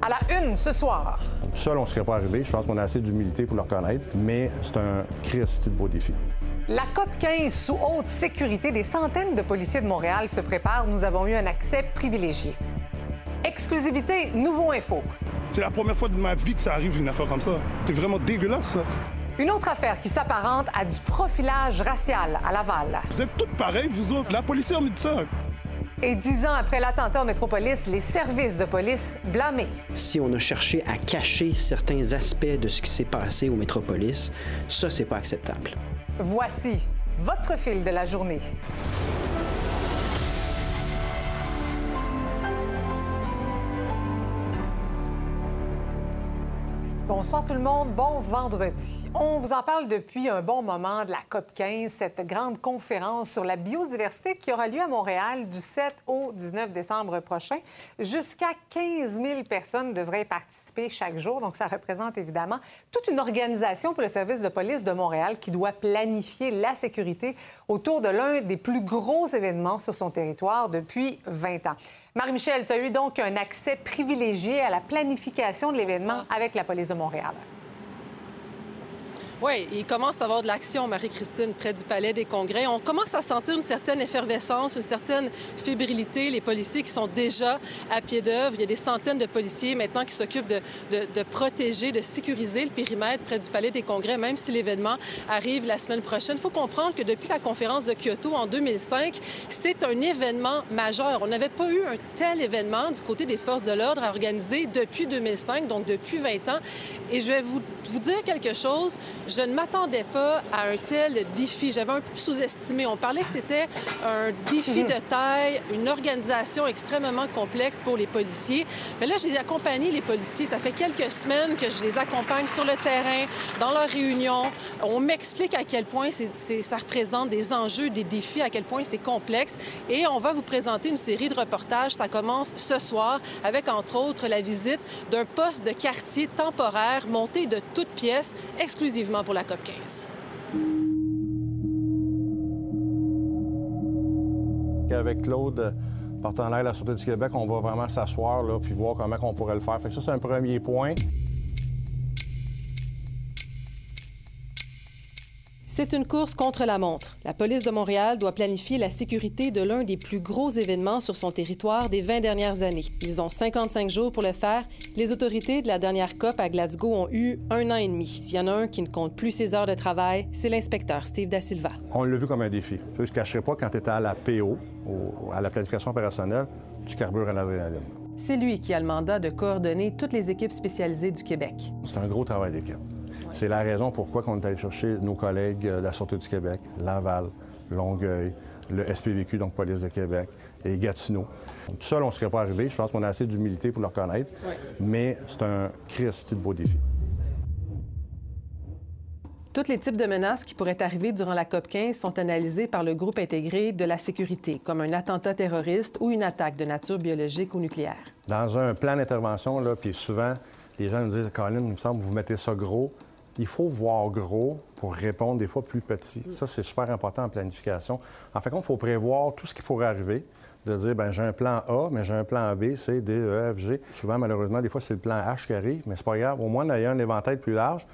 À la une ce soir. Tout seul, on ne serait pas arrivé. Je pense qu'on a assez d'humilité pour le reconnaître, mais c'est un Christy de beau défi. La COP 15 sous haute sécurité, des centaines de policiers de Montréal se préparent. Nous avons eu un accès privilégié. Exclusivité, nouveau info. C'est la première fois de ma vie que ça arrive, une affaire comme ça. C'est vraiment dégueulasse, ça. Une autre affaire qui s'apparente à du profilage racial à Laval. Vous êtes toutes pareilles, vous autres. La police a mis de ça. Et dix ans après l'attentat en métropolis, les services de police blâmés. Si on a cherché à cacher certains aspects de ce qui s'est passé au métropolis, ça, c'est pas acceptable. Voici votre fil de la journée. Bonsoir tout le monde, bon vendredi. On vous en parle depuis un bon moment de la COP 15, cette grande conférence sur la biodiversité qui aura lieu à Montréal du 7 au 19 décembre prochain. Jusqu'à 15 000 personnes devraient participer chaque jour, donc ça représente évidemment toute une organisation pour le service de police de Montréal qui doit planifier la sécurité autour de l'un des plus gros événements sur son territoire depuis 20 ans. Marie-Michel, tu as eu donc un accès privilégié à la planification de l'événement avec la police de Montréal. Oui, il commence à avoir de l'action, Marie-Christine, près du Palais des Congrès. On commence à sentir une certaine effervescence, une certaine fébrilité. Les policiers qui sont déjà à pied d'œuvre. Il y a des centaines de policiers maintenant qui s'occupent de, protéger, de sécuriser le périmètre près du Palais des Congrès, même si l'événement arrive la semaine prochaine. Il faut comprendre que depuis la conférence de Kyoto en 2005, c'est un événement majeur. On n'avait pas eu un tel événement du côté des forces de l'ordre à organiser depuis 2005, donc depuis 20 ans. Et je vais vous dire quelque chose. Je ne m'attendais pas à un tel défi. J'avais un peu sous-estimé. On parlait que c'était un défi de taille, une organisation extrêmement complexe pour les policiers. Mais là, j'ai accompagné les policiers. Ça fait quelques semaines que je les accompagne sur le terrain, dans leurs réunions. On m'explique à quel point ça représente des enjeux, des défis, à quel point c'est complexe. Et on va vous présenter une série de reportages. Ça commence ce soir avec, entre autres, la visite d'un poste de quartier temporaire monté de toutes pièces exclusivement pour la COP 15. Avec Claude, partenaire de la Sûreté du Québec, on va vraiment s'asseoir là, puis voir comment on pourrait le faire. Ça, c'est un premier point. C'est une course contre la montre. La police de Montréal doit planifier la sécurité de l'un des plus gros événements sur son territoire des 20 dernières années. Ils ont 55 jours pour le faire. Les autorités de la dernière COP à Glasgow ont eu un an et demi. S'il y en a un qui ne compte plus ses heures de travail, c'est l'inspecteur Steve Da Silva. On l'a vu comme un défi. Je ne cacherai pas quand tu étais à la PO, à la planification opérationnelle, tu carbures à l'adrénaline. C'est lui qui a le mandat de coordonner toutes les équipes spécialisées du Québec. C'est un gros travail d'équipe. C'est la raison pourquoi on est allé chercher nos collègues de la Sûreté du Québec, Laval, Longueuil, le SPVQ, donc Police de Québec, et Gatineau. Tout seul, on ne serait pas arrivé. Je pense qu'on a assez d'humilité pour le reconnaître, mais c'est un Christi de beau défi. Tous les types de menaces qui pourraient arriver durant la COP 15 sont analysés par le groupe intégré de la sécurité, comme un attentat terroriste ou une attaque de nature biologique ou nucléaire. Dans un plan d'intervention, puis souvent, les gens nous disent Colin, il me semble que vous mettez ça gros il faut voir gros pour répondre des fois plus petit. Ça, c'est super important en planification. En fait, il faut prévoir tout ce qui pourrait arriver, de dire, ben j'ai un plan A, mais j'ai un plan B, C, D, E, F, G. Souvent, malheureusement, des fois, c'est le plan H qui arrive, mais c'est pas grave. Au moins, en ayant un éventail plus large,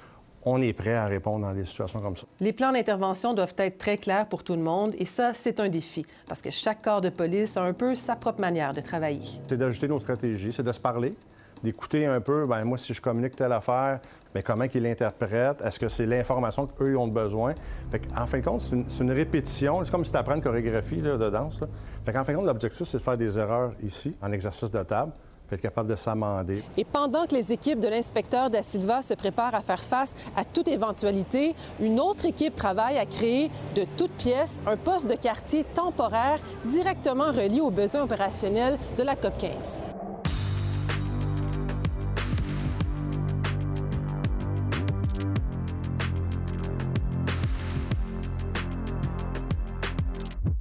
on est prêt à répondre dans des situations comme ça. Les plans d'intervention doivent être très clairs pour tout le monde et ça, c'est un défi parce que chaque corps de police a un peu sa propre manière de travailler. C'est d'ajouter nos stratégies, c'est de se parler, d'écouter un peu, ben moi, si je communique telle affaire, mais comment qu'ils l'interprètent? Est-ce que c'est l'information qu'eux ont besoin? Fait en fin de compte, c'est une, répétition. C'est comme si tu apprends une chorégraphie de danse. En fin de compte, l'objectif, c'est de faire des erreurs ici, en exercice de table, être capable de s'amender. Et pendant que les équipes de l'inspecteur Da Silva se préparent à faire face à toute éventualité, une autre équipe travaille à créer de toutes pièces un poste de quartier temporaire directement relié aux besoins opérationnels de la COP 15.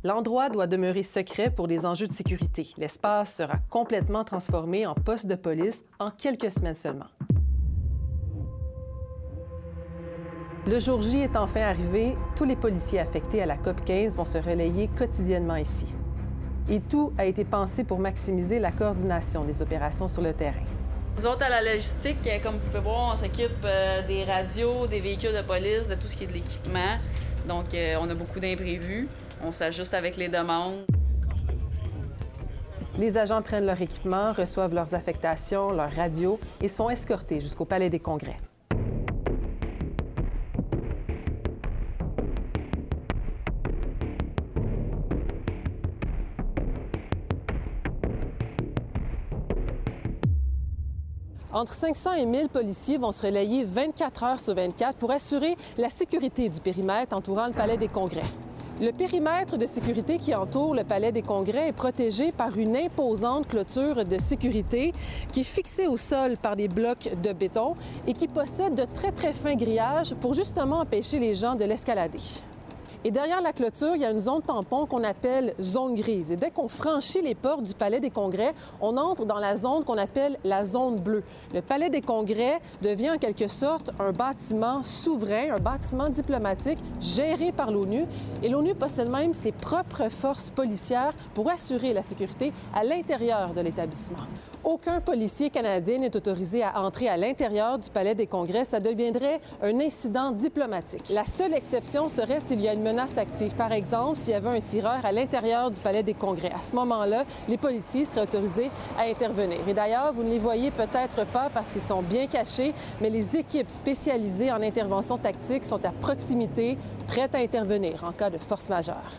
L'endroit doit demeurer secret pour des enjeux de sécurité. L'espace sera complètement transformé en poste de police en quelques semaines seulement. Le jour J est enfin arrivé, tous les policiers affectés à la COP 15 vont se relayer quotidiennement ici. Et tout a été pensé pour maximiser la coordination des opérations sur le terrain. Nous autres, à la logistique, comme vous pouvez voir, on s'occupe euh, des radios, des véhicules de police, de tout ce qui est de l'équipement. Donc, euh, on a beaucoup d'imprévus. On s'ajuste avec les demandes. Les agents prennent leur équipement, reçoivent leurs affectations, leurs radios et sont escortés jusqu'au Palais des Congrès. Entre 500 et 1000 policiers vont se relayer 24 heures sur 24 pour assurer la sécurité du périmètre entourant le Palais des Congrès. Le périmètre de sécurité qui entoure le Palais des Congrès est protégé par une imposante clôture de sécurité qui est fixée au sol par des blocs de béton et qui possède de très très fins grillages pour justement empêcher les gens de l'escalader. Et derrière la clôture, il y a une zone tampon qu'on appelle zone grise. Et dès qu'on franchit les portes du Palais des Congrès, on entre dans la zone qu'on appelle la zone bleue. Le Palais des Congrès devient en quelque sorte un bâtiment souverain, un bâtiment diplomatique géré par l'ONU. Et l'ONU possède même ses propres forces policières pour assurer la sécurité à l'intérieur de l'établissement. Aucun policier canadien n'est autorisé à entrer à l'intérieur du Palais des Congrès. Ça deviendrait un incident diplomatique. La seule exception serait s'il y a une menace active. Par exemple, s'il y avait un tireur à l'intérieur du Palais des Congrès. À ce moment-là, les policiers seraient autorisés à intervenir. Et d'ailleurs, vous ne les voyez peut-être pas parce qu'ils sont bien cachés, mais les équipes spécialisées en intervention tactique sont à proximité, prêtes à intervenir en cas de force majeure.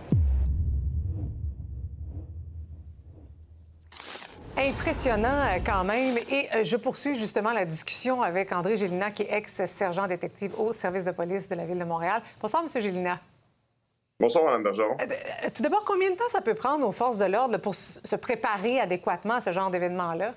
Impressionnant euh, quand même. Et euh, je poursuis justement la discussion avec André Gélina, qui est ex-sergent détective au service de police de la Ville de Montréal. Bonsoir, M. Gélina. Bonsoir, Mme Bergeron. Euh, tout d'abord, combien de temps ça peut prendre aux forces de l'ordre pour se préparer adéquatement à ce genre d'événement-là?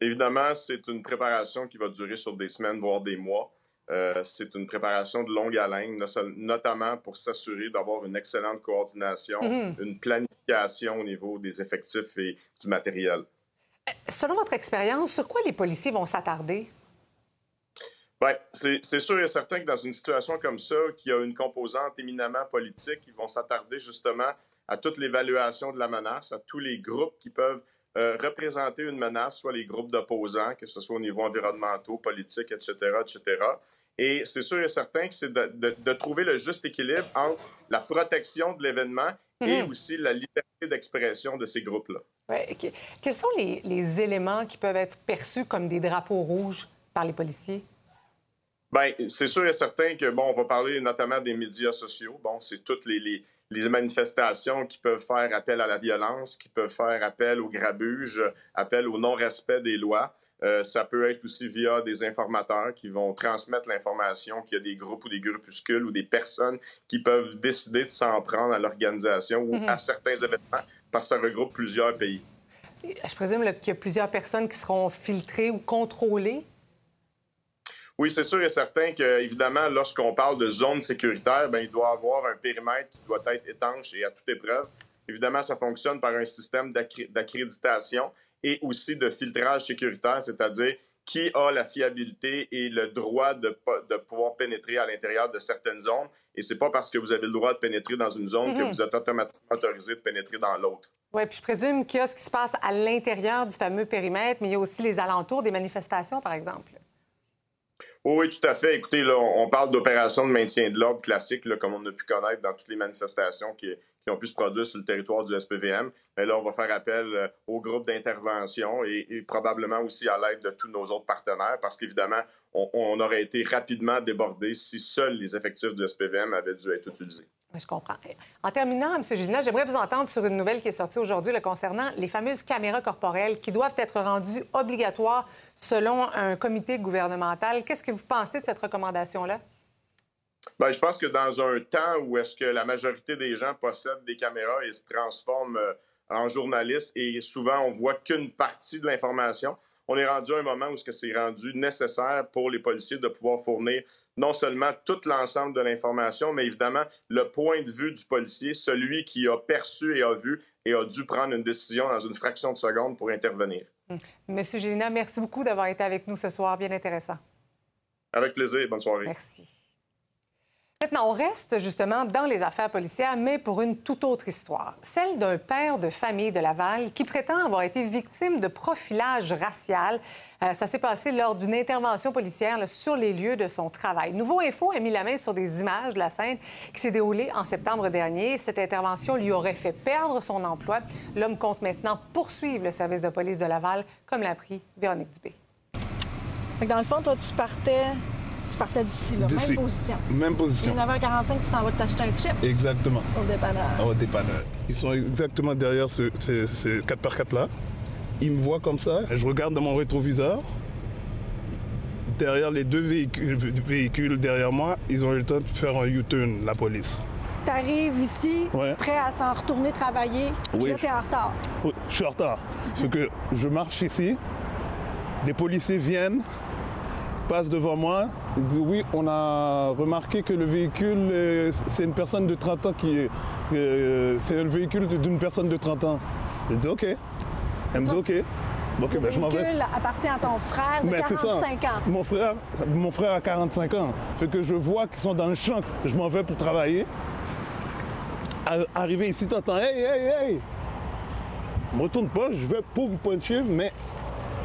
Évidemment, c'est une préparation qui va durer sur des semaines, voire des mois. Euh, c'est une préparation de longue haleine, notamment pour s'assurer d'avoir une excellente coordination, mhm. une planification au niveau des effectifs et du matériel. Euh, selon votre expérience, sur quoi les policiers vont s'attarder? Bien, c'est sûr et certain que dans une situation comme ça, qui a une composante éminemment politique, ils vont s'attarder justement à toute l'évaluation de la menace, à tous les groupes qui peuvent euh, représenter une menace, soit les groupes d'opposants, que ce soit au niveau environnemental, politique, etc., etc. Et c'est sûr et certain que c'est de, trouver le juste équilibre entre la protection de l'événement et mhm. aussi la liberté d'expression de ces groupes-là. Ouais. Quels sont les, les, éléments qui peuvent être perçus comme des drapeaux rouges par les policiers? Bien, c'est sûr et certain que, bon, on va parler notamment des médias sociaux. Bon, c'est toutes les, les les manifestations qui peuvent faire appel à la violence, qui peuvent faire appel au grabuge, appel au non-respect des lois. Euh, ça peut être aussi via des informateurs qui vont transmettre l'information qu'il y a des groupes ou des groupuscules ou des personnes qui peuvent décider de s'en prendre à l'organisation ou mhm. à certains événements parce que ça regroupe plusieurs pays. Je présume qu'il y a plusieurs personnes qui seront filtrées ou contrôlées oui, c'est sûr et certain que, évidemment, lorsqu'on parle de zone sécuritaire, ben, il doit y avoir un périmètre qui doit être étanche et à toute épreuve. Évidemment, ça fonctionne par un système d'accréditation et aussi de filtrage sécuritaire, c'est-à-dire qui a la fiabilité et le droit de, de pouvoir pénétrer à l'intérieur de certaines zones. Et c'est pas parce que vous avez le droit de pénétrer dans une zone que mhm. vous êtes automatiquement autorisé de pénétrer dans l'autre. Oui, puis je présume qu'il y a ce qui se passe à l'intérieur du fameux périmètre, mais il y a aussi les alentours des manifestations, par exemple. Oui, tout à fait. Écoutez, là, on parle d'opérations de maintien de l'ordre classique, comme on a pu connaître dans toutes les manifestations qui, ont pu se produire sur le territoire du SPVM. Mais là, on va faire appel euh, au groupe d'intervention et, probablement aussi à l'aide de tous nos autres partenaires, parce qu'évidemment, on, on, aurait été rapidement débordé si seuls les effectifs du SPVM avaient dû être utilisés. Je comprends. En terminant, M. Gilina, j'aimerais vous entendre sur une nouvelle qui est sortie aujourd'hui concernant les fameuses caméras corporelles qui doivent être rendues obligatoires selon un comité gouvernemental. Qu'est-ce que vous pensez de cette recommandation-là? Bien, je pense que dans un temps où est-ce que la majorité des gens possèdent des caméras et se transforment euh, en journalistes et souvent on voit qu'une partie de l'information, on est rendu à un moment où c'est rendu nécessaire pour les policiers de pouvoir fournir non seulement tout l'ensemble de l'information, mais évidemment le point de vue du policier, celui qui a perçu et a vu et a dû prendre une décision dans une fraction de seconde pour intervenir. Hum. Monsieur Gélina, merci beaucoup d'avoir été avec nous ce soir. Bien intéressant. Avec plaisir. Bonne soirée. Merci. Maintenant, on reste justement dans les affaires policières, mais pour une toute autre histoire. Celle d'un père de famille de Laval qui prétend avoir été victime de profilage racial. Euh, ça s'est passé lors d'une intervention policière sur les lieux de son travail. Nouveau Info a mis la main sur des images de la scène qui s'est déroulée en septembre dernier. Cette intervention lui aurait fait perdre son emploi. L'homme compte maintenant poursuivre le service de police de Laval, comme l'a appris Véronique Dubé. Dans le fond, toi, tu partais tu partais d'ici, là. Même position. Même position. 9h45, tu t'en vas t'acheter un chips. Exactement. Au dépanneur. Au dépanneur. Ils sont exactement derrière ce, 4x4-là. Ils me voient comme ça. Je regarde dans mon rétroviseur. Derrière les deux véhicules, véhicules derrière moi, ils ont eu le temps de faire un U-turn, la police. Tu arrives ici, prêt à t'en retourner travailler, oui. là, t'es en retard. Oui, je suis en retard. Parce que je marche ici, les policiers viennent, passe devant moi. Il dit oui, on a remarqué que le véhicule, c'est une personne de 30 ans qui est. Euh, c'est le véhicule d'une personne de 30 ans. Je dis OK. Elle me dit OK. OK, ben, je m'en vais. Le véhicule appartient à ton frère de 45 ans. Mon frère, mon frère a 45 ans. Fait que je vois qu'ils sont dans le champ. Je m'en vais pour travailler. Arrivé ici, t'entends Hey, hey, hey! Je me retourne pas, je vais pour me puncher, mais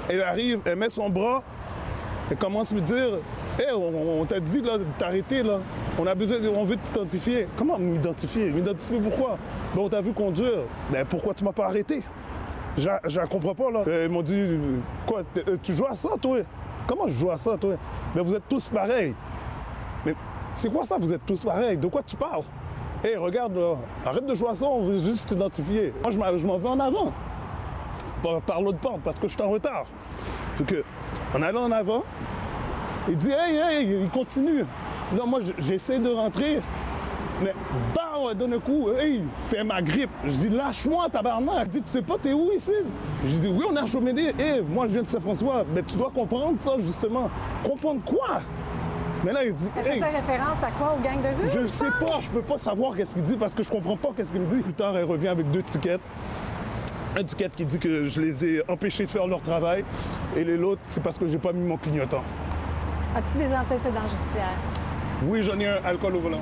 elle arrive, elle met son bras elle commence à me dire Hé, on, t'a dit de t'arrêter là. On a besoin, on veut t'identifier. Comment m'identifier? M'identifier pourquoi ben, on t'a vu conduire. Ben pourquoi tu m'as pas arrêté? Je ne comprends pas là. ils m'ont dit Quoi euh, Tu joues à ça toi? Comment je joue à ça toi? Mais ben, vous êtes tous pareils. Mais c'est quoi ça Vous êtes tous pareils? De quoi tu parles? Hé, regarde là, arrête de jouer à ça, on veut juste t'identifier. Moi, je m'en vais en avant. Par, l'autre porte parce que je suis en retard. Que, en allant en avant, il dit Hey, hey, il continue. Non, moi, j'essaie de rentrer, mais bah, donne un coup, hey, puis ma grippe. Je dis Lâche-moi, tabarnak. Il dit Tu sais pas, t'es où ici? Je dis Oui, on est à Chaumédé. Hey, moi, je viens de Saint-François. Mais tu dois comprendre ça, justement. Comprendre quoi? Mais là, il dit. Elle fait référence à quoi, aux gangs de rue? Je ne sais pas, je peux pas savoir qu'est-ce qu'il dit parce que je comprends pas qu'est-ce qu'il me dit. Plus tard, elle revient avec deux tickets un ticket qui dit que je les ai empêchés de faire leur travail et l'autre, c'est parce que j'ai pas mis mon clignotant. As-tu des antécédents judiciaires? Oui, j'en ai un alcool au volant.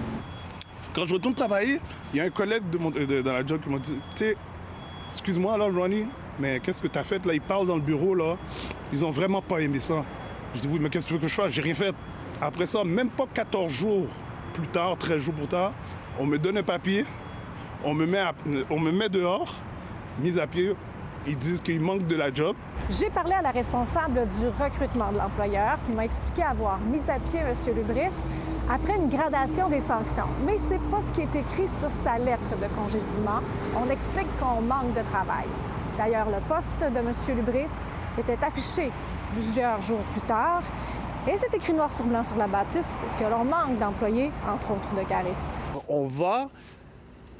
Quand je retourne travailler, il y a un collègue de mon, dans la job qui m'a dit Tu sais, excuse-moi alors, Ronnie, mais qu'est-ce que tu as fait là? Ils parlent dans le bureau là. Ils ont vraiment pas aimé ça. Je dis Oui, mais qu'est-ce que tu veux que je fasse? J'ai rien fait. Après ça, même pas 14 jours plus tard, 13 jours plus tard, on me donne un papier, on me met, on me met dehors mis à pied. Ils disent qu'il manque de la job. J'ai parlé à la responsable du recrutement de l'employeur qui m'a expliqué avoir mis à pied M. Lubris après une gradation des sanctions. Mais c'est pas ce qui est écrit sur sa lettre de congédiement. On explique qu'on manque de travail. D'ailleurs, le poste de M. Lubris était affiché plusieurs jours plus tard. Et c'est écrit noir sur blanc sur la bâtisse que l'on manque d'employés, entre autres de caristes. On va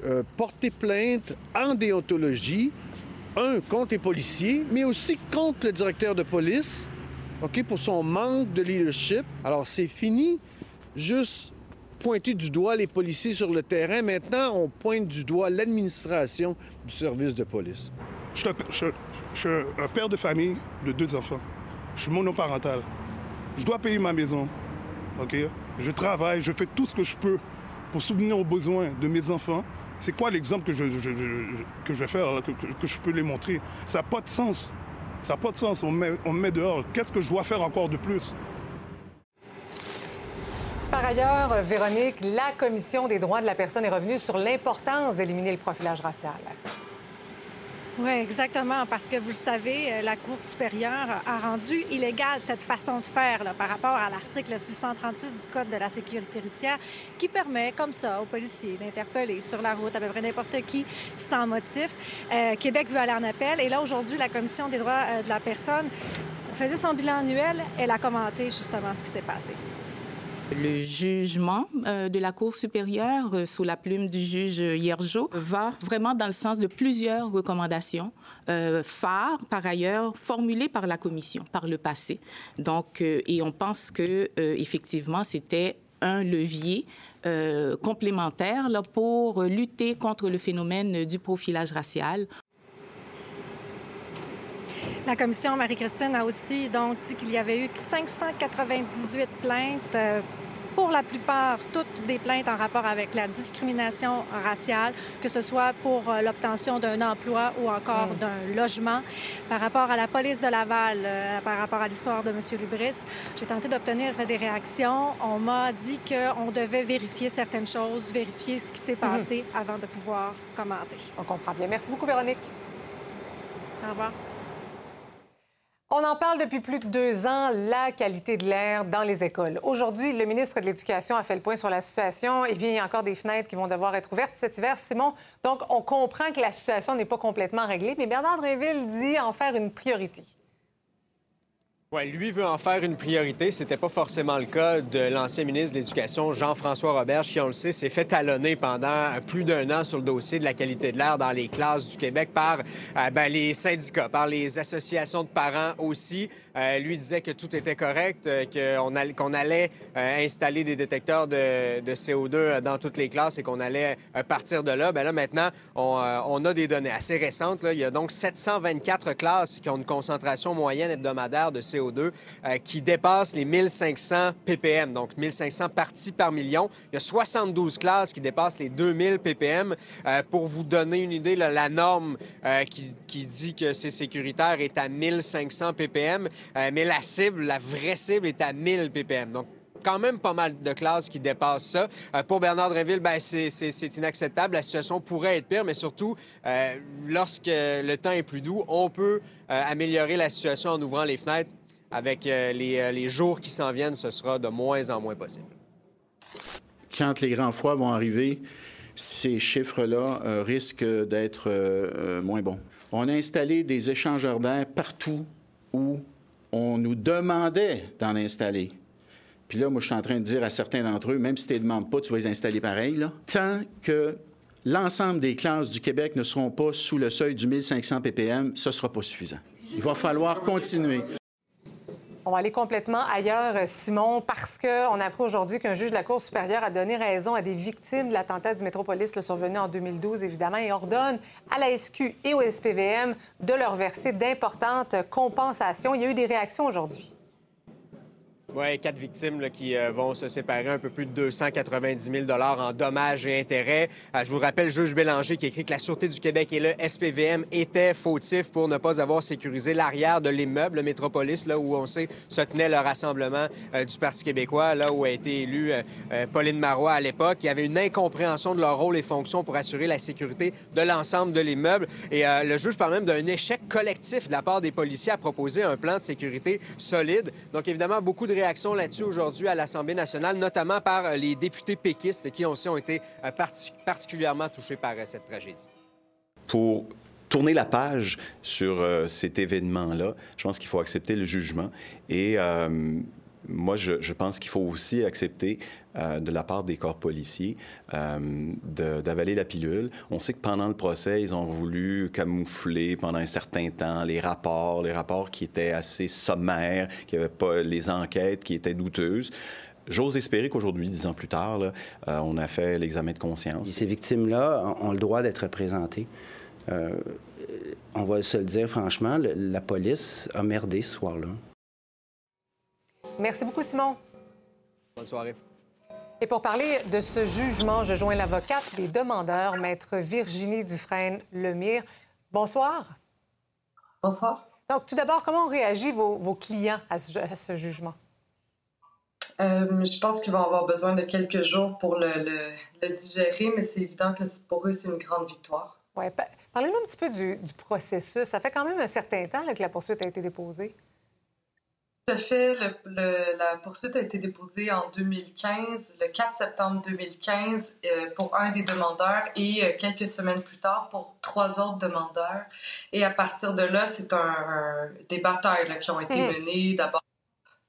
euh, porter plainte en déontologie, un, contre les policiers, mais aussi contre le directeur de police, OK, pour son manque de leadership. Alors, c'est fini, juste pointer du doigt les policiers sur le terrain. Maintenant, on pointe du doigt l'administration du service de police. Je suis un père de famille de deux enfants. Je suis monoparental. Je dois payer ma maison. OK? Je travaille, je fais tout ce que je peux pour souvenir aux besoins de mes enfants c'est quoi l'exemple que je, vais faire, que, je peux les montrer? Ça n'a pas de sens. Ça n'a pas de sens. On me, on met dehors. Qu'est-ce que je dois faire encore de plus? Par ailleurs, Véronique, la Commission des droits de la personne est revenue sur l'importance d'éliminer le profilage racial. Oui, exactement, parce que vous le savez, euh, la Cour supérieure a rendu illégale cette façon de faire par rapport à l'article 636 du Code de la sécurité routière qui permet, comme ça, aux policiers d'interpeller sur la route à peu près n'importe qui sans motif. Euh, Québec veut aller en appel. Et là, aujourd'hui, la Commission des droits euh, de la personne faisait son bilan annuel. Elle a commenté justement ce qui s'est passé. Le jugement euh, de la Cour supérieure, euh, sous la plume du juge Hiergeau, va vraiment dans le sens de plusieurs recommandations euh, phares, par ailleurs, formulées par la Commission par le passé. Donc, et on pense que effectivement, c'était un levier complémentaire là, pour lutter contre le phénomène du profilage racial. La commission Marie-Christine a aussi donc dit qu'il y avait eu 598 plaintes pour la plupart, toutes des plaintes en rapport avec la discrimination raciale, que ce soit pour euh, l'obtention d'un emploi ou encore Mm. d'un logement. Par rapport à la police de Laval, euh, par rapport à l'histoire de M. Lubris, j'ai tenté d'obtenir des réactions. On m'a dit qu'on devait vérifier certaines choses, vérifier ce qui s'est passé avant de pouvoir commenter. On comprend bien. Merci beaucoup, Véronique. Au revoir. On en parle depuis plus de deux ans, la qualité de l'air dans les écoles. Aujourd'hui, le ministre de l'Éducation a fait le point sur la situation. Et bien, il y a encore des fenêtres qui vont devoir être ouvertes cet hiver. Simon, donc on comprend que la situation n'est pas complètement réglée, mais Bernard Dréville dit en faire une priorité. Ouais, lui veut en faire une priorité. C'était pas forcément le cas de l'ancien ministre de l'Éducation, Jean-François Roberge, qui, on le sait, s'est fait talonner pendant plus d'un an sur le dossier de la qualité de l'air dans les classes du Québec par euh, ben, les syndicats, par les associations de parents aussi. Euh, lui disait que tout était correct, euh, qu'on allait, euh, installer des détecteurs de, de CO2 dans toutes les classes et qu'on allait euh, partir de là. Ben là, maintenant, on, euh, a des données assez récentes. Il y a donc 724 classes qui ont une concentration moyenne hebdomadaire de CO2 euh, qui dépasse les 1500 ppm, donc 1500 parties par million. Il y a 72 classes qui dépassent les 2000 ppm. Euh, pour vous donner une idée, la norme euh, qui, qui dit que c'est sécuritaire est à 1500 ppm, mais la cible, la vraie cible est à 1000 ppm. Donc, quand même pas mal de classes qui dépassent ça. Pour Bernard Dréville, ben, c'est- inacceptable. La situation pourrait être pire, mais surtout, lorsque le temps est plus doux, on peut améliorer la situation en ouvrant les fenêtres. Avec euh, les, euh, les jours qui s'en viennent, ce sera de moins en moins possible. quand les grands froids vont arriver, ces chiffres-là euh, risquent d'être moins bons. On a installé des échangeurs d'air partout où on nous demandait d'en installer. Puis là, moi, je suis en train de dire à certains d'entre eux, même si tu ne les demandes pas, tu vas les installer pareil. Tant que l'ensemble des classes du Québec ne seront pas sous le seuil du 1500 ppm, ce ne sera pas suffisant. Il va falloir continuer. On va aller complètement ailleurs, Simon, parce qu'on a appris aujourd'hui qu'un juge de la Cour supérieure a donné raison à des victimes de l'attentat du Métropolis le survenu en 2012, évidemment, et ordonne à la SQ et au SPVM de leur verser d'importantes compensations. Il y a eu des réactions aujourd'hui. Oui, quatre victimes qui euh, vont se séparer, un peu plus de 290 000 en dommages et intérêts. Euh, je vous rappelle, juge Bélanger qui écrit que la Sûreté du Québec et le SPVM étaient fautifs pour ne pas avoir sécurisé l'arrière de l'immeuble, le Métropolis, là où on sait se tenait le rassemblement euh, du Parti québécois, là où a été élue Pauline Marois à l'époque. Il y avait une incompréhension de leur rôle et fonction pour assurer la sécurité de l'ensemble de l'immeuble. Et le juge parle même d'un échec collectif de la part des policiers à proposer un plan de sécurité solide. Donc, évidemment, beaucoup de réactions là-dessus aujourd'hui à l'Assemblée nationale, notamment par euh, les députés péquistes qui aussi ont été euh, parti- particulièrement touchés par euh, cette tragédie. pour tourner la page sur cet événement-là, je pense qu'il faut accepter le jugement. Et moi, je, pense qu'il faut aussi accepter euh, de la part des corps policiers euh, d'avaler la pilule. On sait que pendant le procès, ils ont voulu camoufler pendant un certain temps les rapports, les rapports qui étaient assez sommaires, qui n'avaient pas les enquêtes qui étaient douteuses. J'ose espérer qu'aujourd'hui, dix ans plus tard, euh, on a fait l'examen de conscience. Ces victimes-là ont le droit d'être représentées. On va se le dire franchement, la police a merdé ce soir-là. Merci beaucoup, Simon. Bonne soirée. Et pour parler de ce jugement, je joins l'avocate des demandeurs, maître Virginie Dufresne-Lemire. Bonsoir. Bonsoir. Donc, tout d'abord, comment ont réagi vos, vos clients à ce, à ce jugement? Euh, je pense qu'ils vont avoir besoin de quelques jours pour le, le- le digérer, mais c'est évident que c'est- pour eux, c'est une grande victoire. Ouais, pa- Parlez-nous un petit peu du, du processus. Ça fait quand même un certain temps là, que la poursuite a été déposée. Tout à fait. Le- le- la poursuite a été déposée en 2015, le 4 septembre 2015, euh, pour un des demandeurs et euh, quelques semaines plus tard pour trois autres demandeurs. Et à partir de là, c'est un, un- des batailles là, qui ont été Mm. menées. D'abord,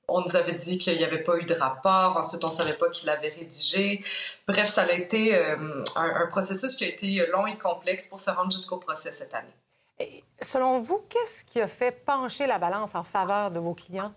on nous avait dit qu'il n'y avait pas eu de rapport. Ensuite, on ne savait pas qu'il avait rédigé. Bref, ça a été euh, un, un processus qui a été long et complexe pour se rendre jusqu'au procès cette année. Et selon vous, qu'est-ce qui a fait pencher la balance en faveur de vos clients?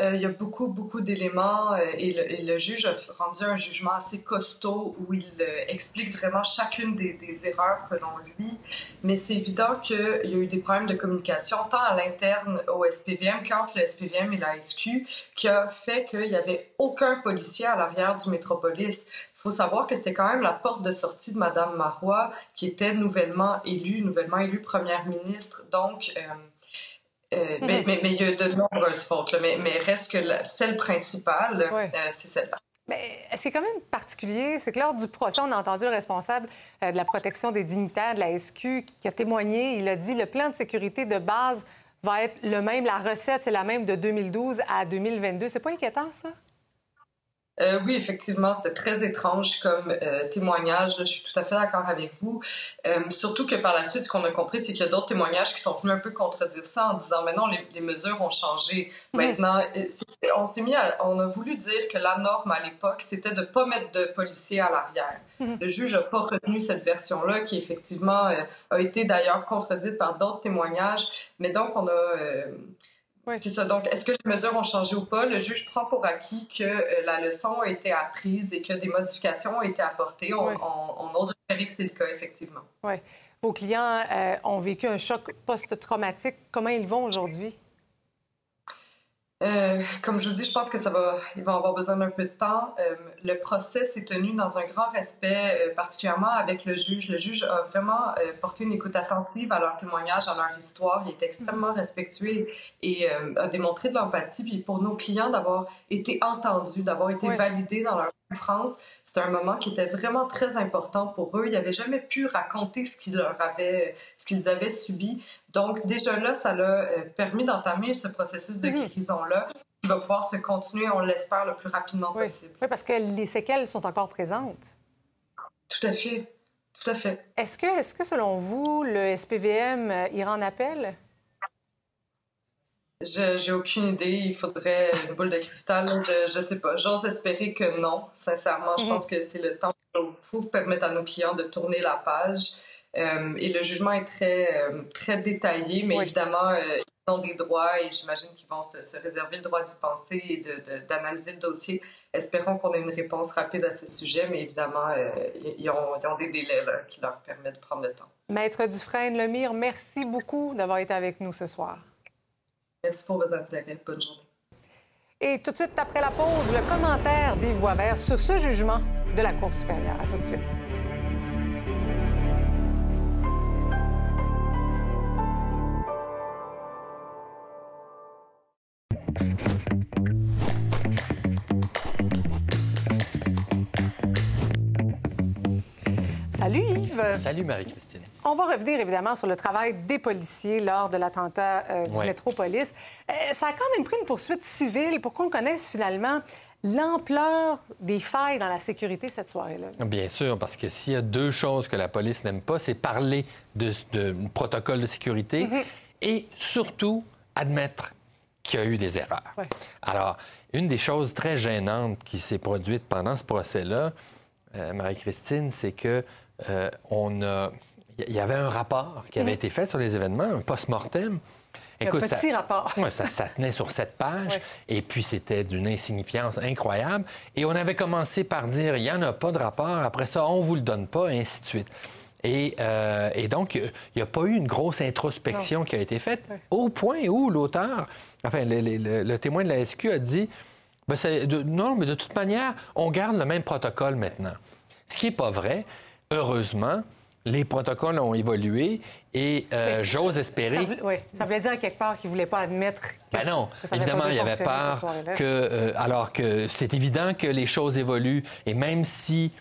Euh, il y a beaucoup, beaucoup d'éléments euh, et, le, juge a rendu un jugement assez costaud où il euh, explique vraiment chacune des, erreurs selon lui. Mais c'est évident qu'il y a eu des problèmes de communication tant à l'interne au SPVM qu'entre le SPVM et la SQ qui a fait qu'il n'y avait aucun policier à l'arrière du métropolis. Il faut savoir que c'était quand même la porte de sortie de Madame Marois qui était nouvellement élue, nouvellement élue première ministre. Donc, mais, mais, mais, il y a de nombreuses fautes, mais, mais, reste que celle principale, euh, c'est celle-là. Mais ce qui est quand même particulier, c'est que lors du procès, on a entendu le responsable euh, de la protection des dignitaires de la SQ qui a témoigné. Il a dit le plan de sécurité de base va être le même, la recette, c'est la même de 2012 à 2022. C'est pas inquiétant, ça? Euh, oui, effectivement, c'était très étrange comme euh, témoignage. Là, je suis tout à fait d'accord avec vous. Euh, surtout que par la suite, ce qu'on a compris, c'est qu'il y a d'autres témoignages qui sont venus un peu contredire ça en disant, mais non, les, les mesures ont changé. Mhm. Maintenant, on s'est mis, à, on a voulu dire que la norme à l'époque, c'était de pas mettre de policiers à l'arrière. Mhm. Le juge n'a pas retenu cette version-là, qui effectivement a été d'ailleurs contredite par d'autres témoignages. Mais donc, on a oui. C'est ça. Donc, est-ce que les mesures ont changé ou pas? Le juge prend pour acquis que euh, la leçon a été apprise et que des modifications ont été apportées. On, on, ose espérer que c'est le cas, effectivement. Oui. Vos clients euh, ont vécu un choc post-traumatique. Comment ils vont aujourd'hui? Euh, comme je vous dis, je pense que ça va, ils vont avoir besoin d'un peu de temps. Euh, le procès s'est tenu dans un grand respect, euh, particulièrement avec le juge. Le juge a vraiment porté une écoute attentive à leur témoignage, à leur histoire. Il est extrêmement respectueux et a démontré de l'empathie. Puis pour nos clients, d'avoir été entendus, d'avoir été oui. validés dans leur souffrance, c'était un moment qui était vraiment très important pour eux. Ils n'avaient jamais pu raconter ce qu'ils leur avaient, ce qu'ils avaient subi. Donc déjà là, ça l'a permis d'entamer ce processus de Mhm. guérison-là qui va pouvoir se continuer, on l'espère, le plus rapidement oui. possible. Oui, parce que les séquelles sont encore présentes. Tout à fait. Tout à fait. Est-ce que, est que, selon vous, le SPVM euh, ira en appel? J'ai aucune idée. Il faudrait une boule de cristal. Je ne sais pas. J'ose espérer que non. Sincèrement, je Mhm. pense que c'est le temps qu'il faut permettre à nos clients de tourner la page. Euh, et le jugement est très, euh, très détaillé, mais Oui. évidemment, euh, ils ont des droits et j'imagine qu'ils vont se, se réserver le droit d'y penser et d'analyser de, le dossier. Espérons qu'on ait une réponse rapide à ce sujet, mais évidemment, ils, ils ont, ils ont des délais là, qui leur permettent de prendre le temps. Maître Dufresne-Lemire, merci beaucoup d'avoir été avec nous ce soir. Merci pour votre intérêt. Bonne journée. Et tout de suite après la pause, le commentaire d'Yves Boisvert sur ce jugement de la Cour supérieure. À tout de suite. Salut Yves. Salut Marie-Christine. On va revenir évidemment sur le travail des policiers lors de l'attentat euh, du Ouais. Métropolis. Euh, ça a quand même pris une poursuite civile pour qu'on connaisse finalement l'ampleur des failles dans la sécurité cette soirée-là. Bien sûr, parce que s'il y a deux choses que la police n'aime pas, c'est parler de, de protocole de sécurité Mhm. et surtout admettre qu'il y a eu des erreurs. Ouais. Alors, une des choses très gênantes qui s'est produite pendant ce procès-là, euh, Marie-Christine, c'est que on a, il y avait un rapport qui avait Mhm. été fait sur les événements, un post-mortem. Un petit rapport. Ouais, ça, ça tenait sur sept pages. Et puis, c'était d'une insignifiance incroyable. Et on avait commencé par dire, il n'y en a pas de rapport. Après ça, on ne vous le donne pas, et ainsi de suite. Et, euh, et donc, il n'y a pas eu une grosse introspection qui a été faite, au point où l'auteur, enfin, le, le- le- le témoin de la SQ a dit, Ben, de- non, mais de toute manière, on garde le même protocole maintenant. Ce qui n'est pas vrai. Heureusement, les protocoles ont évolué et euh, j'ose espérer oui, ça voulait dire quelque part qu'ils ne voulaient pas admettre que, ben non, que ça évidemment, il y avait peur que, euh, alors que c'est évident que les choses évoluent et même si,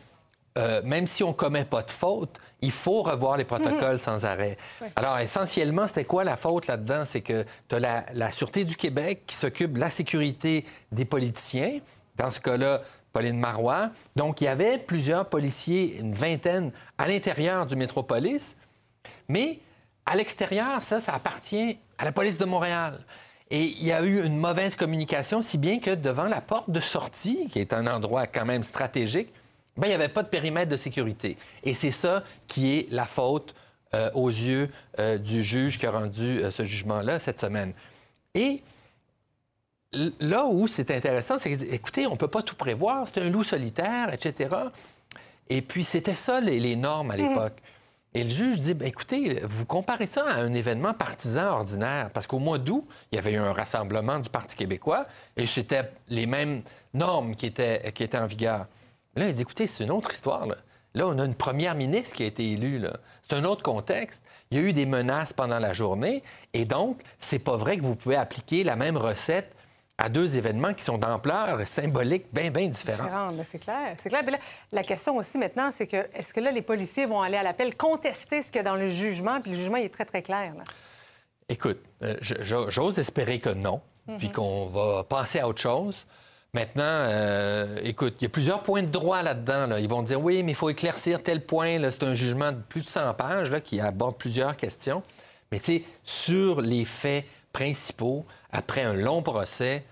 euh, même si on commet pas de faute, il faut revoir les protocoles sans arrêt. Oui. Alors, essentiellement, c'était quoi la faute là-dedans? C'est que tu as la, la Sûreté du Québec qui s'occupe de la sécurité des politiciens, dans ce cas-là, Pauline Marois. Donc, il y avait plusieurs policiers, une vingtaine, à l'intérieur du métropolis. Mais à l'extérieur, ça, ça appartient à la police de Montréal. Et il y a eu une mauvaise communication, si bien que devant la porte de sortie, qui est un endroit quand même stratégique, ben, il n'y avait pas de périmètre de sécurité. Et c'est ça qui est la faute euh, aux yeux euh, du juge qui a rendu euh, ce jugement-là cette semaine. Et là où c'est intéressant, c'est que, écoutez, on ne peut pas tout prévoir. C'est un loup solitaire, etc. Et puis, c'était ça, les, normes à l'époque. Et le juge dit, ben, écoutez, vous comparez ça à un événement partisan ordinaire, parce qu'au mois d'août, il y avait eu un rassemblement du Parti québécois et c'était les mêmes normes qui étaient, qui étaient en vigueur. Là, il dit, écoutez, c'est une autre histoire. Là. là. on a une première ministre qui a été élue. C'est un autre contexte. Il y a eu des menaces pendant la journée et donc, c'est pas vrai que vous pouvez appliquer la même recette à deux événements qui sont d'ampleur symbolique bien, bien différents. c'est clair. C'est clair. la question aussi maintenant, c'est que est-ce que là, les policiers vont aller à l'appel contester ce qu'il y a dans le jugement, puis le jugement est très, très clair. Écoute, euh, j'ose espérer que non, mhm. puis qu'on va passer à autre chose. Maintenant, euh, écoute, il y a plusieurs points de droit là-dedans. Ils vont dire oui, mais il faut éclaircir tel point. C'est un jugement de plus de 100 pages là, qui aborde plusieurs questions. Mais tu sais, sur les faits principaux, après un long procès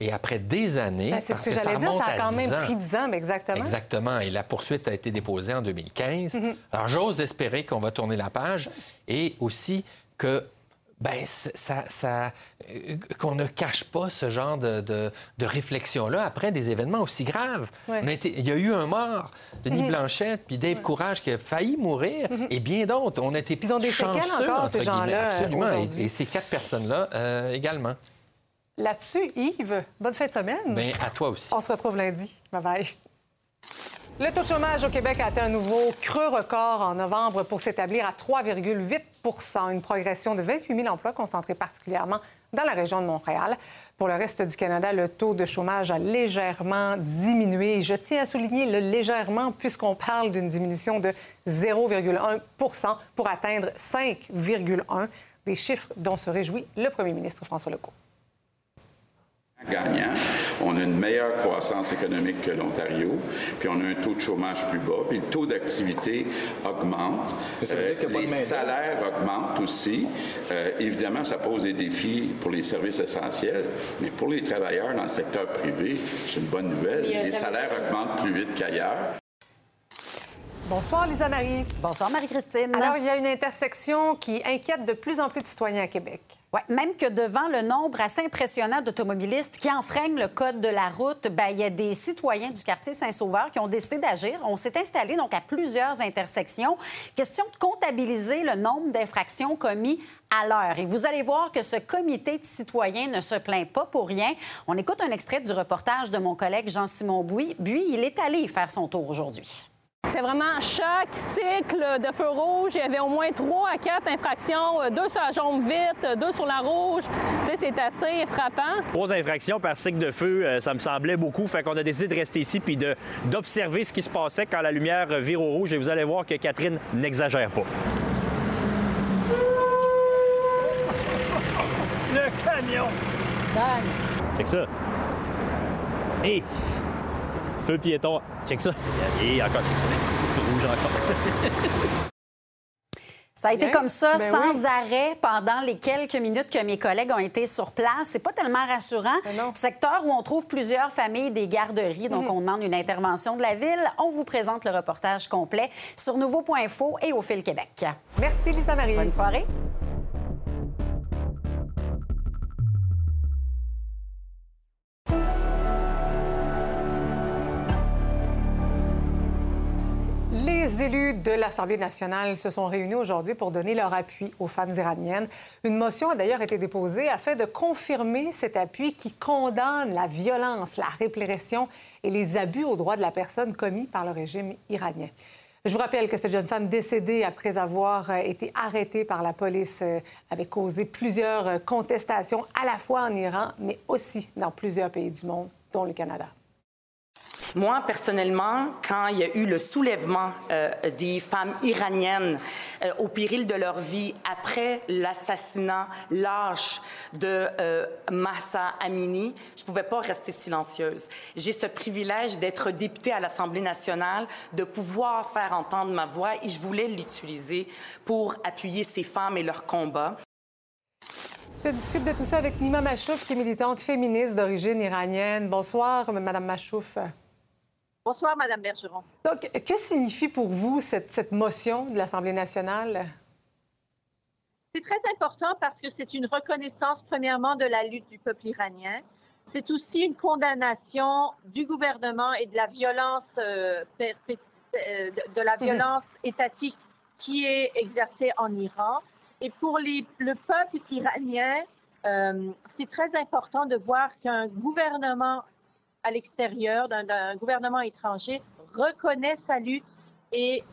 et après des années. Ben, c'est ce que, j'allais dire, ça a quand même pris 10 ans, mais exactement. Exactement. Et la poursuite a été déposée en 2015. Mm-hmm. Alors, j'ose espérer qu'on va tourner la page et aussi que ben ça, ça euh, qu'on ne cache pas ce genre de, de, réflexion-là après des événements aussi graves. il y a eu un mort, Denis mm-hmm. Blanchette, puis Dave Courage qui a failli mourir, mm-hmm. et bien d'autres. On a été Ils ont des séquelles encore, ces gens-là. Absolument. Et, ces quatre personnes-là euh, également. Là-dessus, Yves, bonne fin de semaine. Bien, à toi aussi. On se retrouve lundi. Bye bye. Le taux de chômage au Québec a atteint un nouveau creux record en novembre pour s'établir à 3,8% une progression de 28 000 emplois concentrés particulièrement dans la région de Montréal. Pour le reste du Canada, le taux de chômage a légèrement diminué. Je tiens à souligner le légèrement puisqu'on parle d'une diminution de 0,1% pour atteindre 5,1 des chiffres dont se réjouit le premier ministre François Legault gagnant. On a une meilleure croissance économique que l'Ontario, puis on a un taux de chômage plus bas, puis le taux d'activité augmente. Euh, les salaires augmentent aussi. Euh, évidemment, ça pose des défis pour les services essentiels, mais pour les travailleurs dans le secteur privé, c'est une bonne nouvelle. Les salaires augmentent plus vite qu'ailleurs. Bonsoir, Lisa Marie. Bonsoir, Marie-Christine. Alors, il y a une intersection qui inquiète de plus en plus de citoyens à Québec. Même que devant le nombre assez impressionnant d'automobilistes qui enfreignent le code de la route, ben, il y a des citoyens du quartier Saint-Sauveur qui ont décidé d'agir. On s'est installé donc à plusieurs intersections. Question de comptabiliser le nombre d'infractions commises à l'heure. Et vous allez voir que ce comité de citoyens ne se plaint pas pour rien. On écoute un extrait du reportage de mon collègue Jean-Simon Bouy. Bui, il est allé faire son tour aujourd'hui. C'est vraiment chaque cycle de feu rouge, il y avait au moins trois à quatre infractions, euh, deux sur la jambe vite, euh, deux sur la rouge. Tu sais, c'est assez frappant. Trois infractions par cycle de feu, euh, ça me semblait beaucoup. Fait qu'on a décidé de rester ici puis d'observer ce qui se passait quand la lumière vire au rouge. Et vous allez voir que Catherine n'exagère pas. Le camion! Bang! C'est que ça. Hé! Feu piéton. Check ça. Et encore, rouge encore. Ça a été comme ça, ben sans arrêt, pendant les quelques minutes que mes collègues ont été sur place. C'est pas tellement rassurant. Ben Secteur où on trouve plusieurs familles des garderies, donc mhm. on demande une intervention de la ville. On vous présente le reportage complet sur nouveau.info et au Fil Québec. Merci, Lisa Marie. Bonne soirée. Élus de l'Assemblée nationale se sont réunis aujourd'hui pour donner leur appui aux femmes iraniennes. Une motion a d'ailleurs été déposée afin de confirmer cet appui qui condamne la violence, la répression et les abus aux droits de la personne commis par le régime iranien. Je vous rappelle que cette jeune femme décédée après avoir été arrêtée par la police euh, avait causé plusieurs contestations à la fois en Iran, mais aussi dans plusieurs pays du monde, dont le Canada. Moi, personnellement, quand il y a eu le soulèvement euh, des femmes iraniennes euh, au péril de leur vie après l'assassinat lâche de euh, Massa Amini, je ne pouvais pas rester silencieuse. J'ai ce privilège d'être députée à l'Assemblée nationale, de pouvoir faire entendre ma voix et je voulais l'utiliser pour appuyer ces femmes et leurs combats. Je discute de tout ça avec Nima Machouf, qui est militante féministe d'origine iranienne. Bonsoir, Madame Machouf. Bonsoir, Madame Bergeron. Donc, que signifie pour vous cette, motion de l'Assemblée nationale? C'est très important parce que c'est une reconnaissance, premièrement, de la lutte du peuple iranien, c'est aussi une condamnation du gouvernement et de la violence, euh, euh, de la mhm. violence étatique qui est exercée en Iran. Et pour les, le peuple iranien, euh, c'est très important de voir qu'un gouvernement à l'extérieur, d'un gouvernement étranger, reconnaît sa lutte et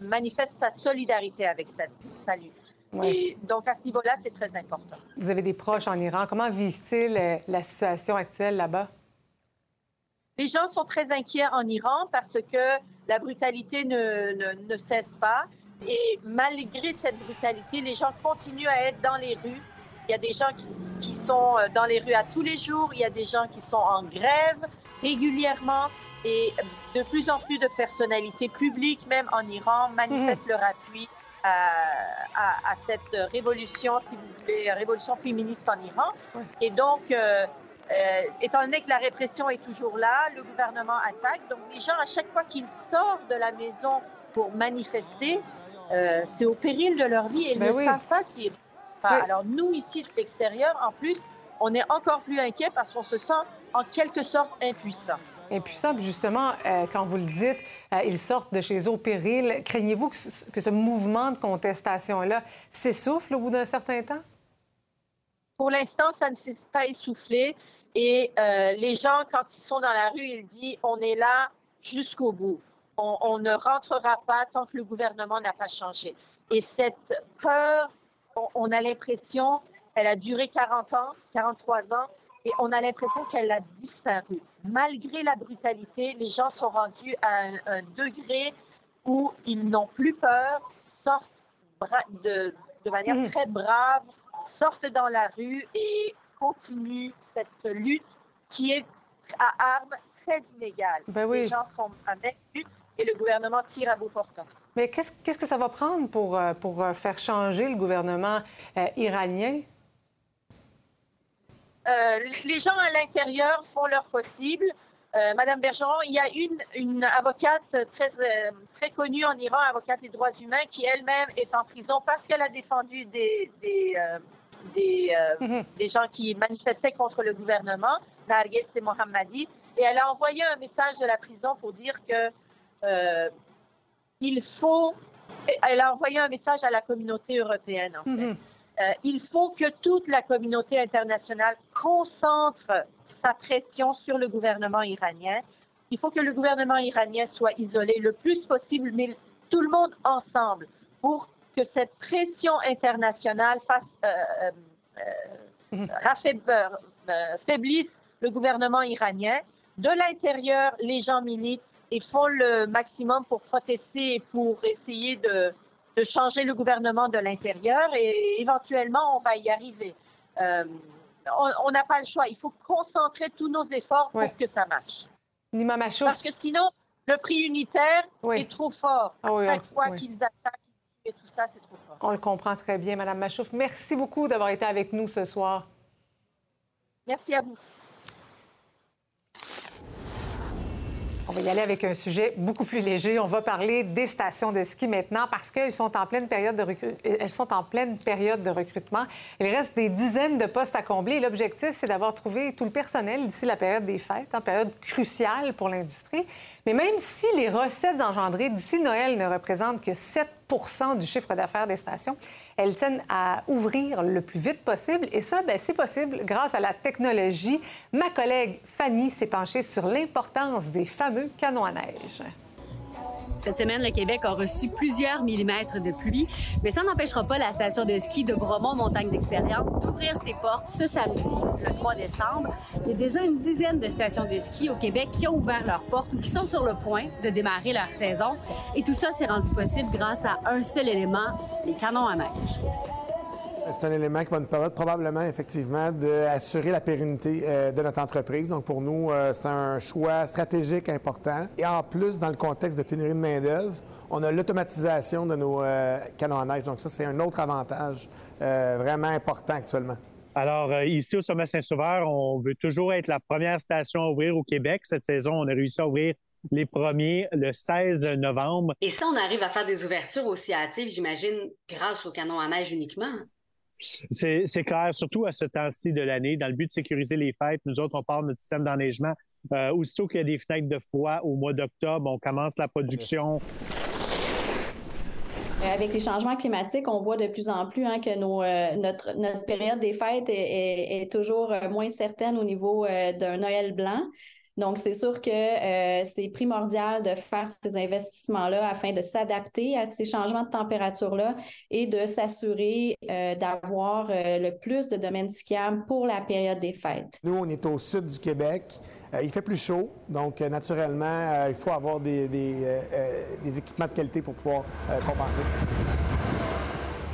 manifeste sa solidarité avec sa, sa lutte. Et donc, à ce niveau-là, c'est très important. Vous avez des proches en Iran. Comment vivent-ils euh, la situation actuelle là-bas? Les gens sont très inquiets en Iran parce que la brutalité ne, ne, cesse pas. Et malgré cette brutalité, les gens continuent à être dans les rues. Il y a des gens qui, qui, sont euh, dans les rues à tous les jours. Il y a des gens qui sont en grève régulièrement. Et de plus en plus de personnalités publiques, même en Iran, manifestent mhm. leur appui à, cette révolution, si vous voulez, révolution féministe en Iran. Et donc, euh, euh, étant donné que la répression est toujours là, le gouvernement attaque. Donc, les gens, à chaque fois qu'ils sortent de la maison pour manifester, euh, c'est au péril de leur vie et ils ben ne savent pas Alors, nous, ici, de l'extérieur, en plus, on est encore plus inquiets parce qu'on se sent en quelque sorte impuissant. Impuissant, justement, euh, quand vous le dites, euh, ils sortent de chez eux au péril. Craignez-vous que, ce mouvement de contestation-là s'essouffle au bout d'un certain temps? Pour l'instant, ça ne s'est pas essoufflé. Et euh, les gens, quand ils sont dans la rue, ils disent on est là jusqu'au bout. On, ne rentrera pas tant que le gouvernement n'a pas changé. Et cette peur, on a l'impression, elle a duré 40 ans, 43 ans, et on a l'impression qu'elle a disparu. Malgré la brutalité, les gens sont rendus à un, degré où ils n'ont plus peur, sortent de, manière mmh. très brave, sortent dans la rue et continuent cette lutte qui est à armes très inégales. Ben les gens sont à lutte et le gouvernement tire à bout portant. Mais qu'est-ce que ça va prendre pour, euh, pour euh, faire changer le gouvernement euh, iranien? Euh, les gens à l'intérieur font leur possible. Euh, Madame Bergeron, il y a une, une avocate très, très connue en Iran, avocate des droits humains, qui elle-même est en prison parce qu'elle a défendu des, des, des, mhm. des, gens qui manifestaient contre le gouvernement, Narges et Mohammadi. Et elle a envoyé un message de la prison pour dire que il faut. Elle a envoyé un message à la communauté européenne, en fait. Mhm. Euh, il faut que toute la communauté internationale concentre sa pression sur le gouvernement iranien. Il faut que le gouvernement iranien soit isolé le plus possible, mais tout le monde ensemble, pour que cette pression internationale fasse, euh, euh, faiblisse le gouvernement iranien. De l'intérieur, les gens militent et font le maximum pour protester et pour essayer de, de changer le gouvernement de l'intérieur et éventuellement, on va y arriver. Euh, on n'a pas le choix. Il faut concentrer tous nos efforts pour que ça marche. Nima Parce que sinon, le prix unitaire est trop fort. Ah Chaque fois qu'ils attaquent et tout ça, c'est trop fort. On le comprend très bien, Madame Machouf. Merci beaucoup d'avoir été avec nous ce soir. Merci à vous. Y aller avec un sujet beaucoup plus léger. On va parler des stations de ski maintenant parce qu'elles sont en pleine période de elles sont en pleine période de recrutement. Il reste des dizaines de postes à combler. L'objectif, c'est d'avoir trouvé tout le personnel d'ici la période des fêtes, en période cruciale pour l'industrie. Mais même si les recettes engendrées d'ici Noël ne représentent que 7 du chiffre d'affaires des stations. Elles tiennent à ouvrir le plus vite possible et ça, ben, c'est possible grâce à la technologie. Ma collègue Fanny s'est penchée sur l'importance des fameux canons à neige. Cette semaine, le Québec a reçu plusieurs millimètres de pluie, mais ça n'empêchera pas la station de ski de Bromont Montagne d'Expérience d'ouvrir ses portes ce samedi, le 3 décembre. Il y a déjà une dizaine de stations de ski au Québec qui ont ouvert leurs portes ou qui sont sur le point de démarrer leur saison. Et tout ça s'est rendu possible grâce à un seul élément, les canons à neige. C'est un élément qui va nous permettre probablement, effectivement, d'assurer la pérennité euh, de notre entreprise. Donc, pour nous, euh, c'est un choix stratégique important. Et en plus, dans le contexte de pénurie de main-d'œuvre, on a l'automatisation de nos euh, canons à neige. Donc, ça, c'est un autre avantage vraiment important actuellement. Alors, ici au Sommet Saint-Sauveur, on veut toujours être la première station à ouvrir au Québec. Cette saison, on a réussi à ouvrir les premiers le 16 novembre. Et ça, on arrive à faire des ouvertures aussi hâtives, j'imagine, grâce aux canons à neige uniquement. C'est clair, surtout à ce temps-ci de l'année, dans le but de sécuriser les fêtes. Nous autres, on part de notre système d'enneigement. Euh, aussitôt qu'il y a des fenêtres de froid au mois d'octobre, on commence la production. Euh, avec les changements climatiques, on voit de plus en plus hein, que euh, notre, période des fêtes est, est toujours euh, moins certaine au niveau d'un Noël blanc. Donc, c'est sûr que euh, c'est primordial de faire ces investissements-là afin de s'adapter à ces changements de température-là et de s'assurer euh, d'avoir euh, le plus de domaines skiables pour la période des fêtes. Nous, on est au sud du Québec. il fait plus chaud, donc naturellement, il faut avoir des, des, équipements de qualité pour pouvoir compenser.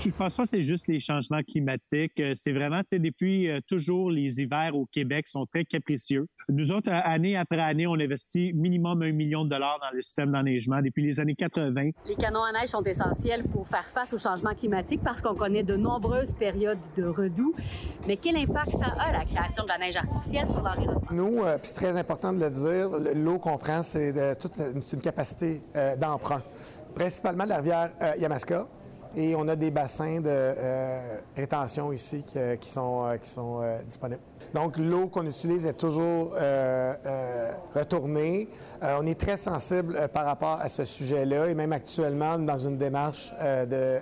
Je ne pense pas que c'est juste les changements climatiques. Euh, c'est vraiment, tu sais, depuis euh, toujours, les hivers au Québec sont très capricieux. Nous autres, euh, année après année, on investit minimum un million de dollars dans le système d'enneigement depuis les années 80. Les canons à neige sont essentiels pour faire face aux changements climatiques parce qu'on connaît de nombreuses périodes de redoux. Mais quel impact ça a, la création de la neige artificielle sur l'environnement? Nous, puis c'est très important de le dire, l'eau qu'on prend, c'est toute une, capacité d'emprunt, principalement de la rivière Yamaska et on a des bassins de euh, rétention ici qui, sont, euh, sont euh, disponibles. Donc, l'eau qu'on utilise est toujours retournée. on est très sensible par rapport à ce sujet-là et même actuellement dans une démarche de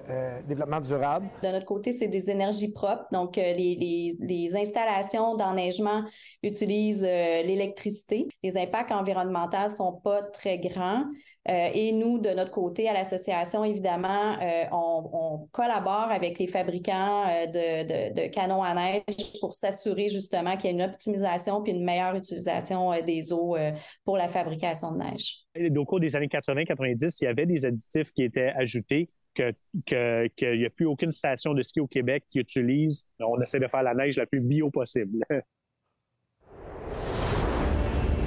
développement durable. De notre côté, c'est des énergies propres. Donc, les, les, installations d'enneigement utilisent l'électricité. Les impacts environnementaux sont pas très grands. Euh, et nous, de notre côté, à l'association, évidemment, euh, on, collabore avec les fabricants euh, de, canons à neige pour s'assurer justement qu'il y a une optimisation puis une meilleure utilisation des eaux pour la fabrication de neige. Au cours des années 80-90, il y avait des additifs qui étaient ajoutés qu'il que, n'y a plus aucune station de ski au Québec qui utilise. On essaie de faire la neige la plus bio possible.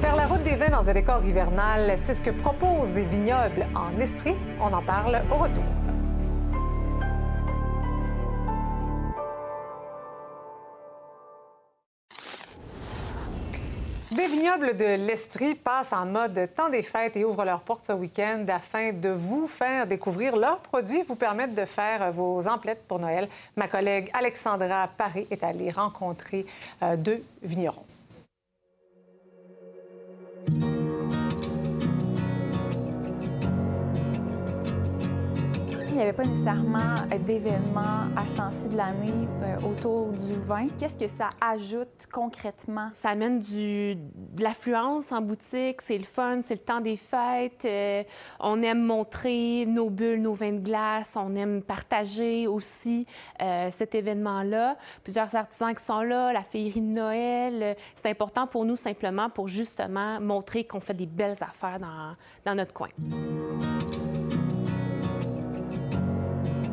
Faire la route des vins dans un décor hivernal, c'est ce que proposent des vignobles en Estrie. On en parle au retour. Des vignobles de l'Estrie passent en mode temps des fêtes et ouvrent leurs portes ce week-end afin de vous faire découvrir leurs produits vous permettre de faire vos emplettes pour Noël. Ma collègue Alexandra Paré est allée rencontrer euh, deux vignerons. Thank you. Il n'y avait pas nécessairement d'événements à ce temps-ci de l'année euh, autour du vin. Qu'est-ce que ça ajoute concrètement? Ça amène de l'affluence en boutique, c'est le fun, c'est le temps des fêtes. Euh, on aime montrer nos bulles, nos vins de glace, on aime partager aussi euh, cet événement-là. Plusieurs artisans qui sont là, la féerie de Noël. C'est important pour nous simplement pour justement montrer qu'on fait des belles affaires dans notre coin.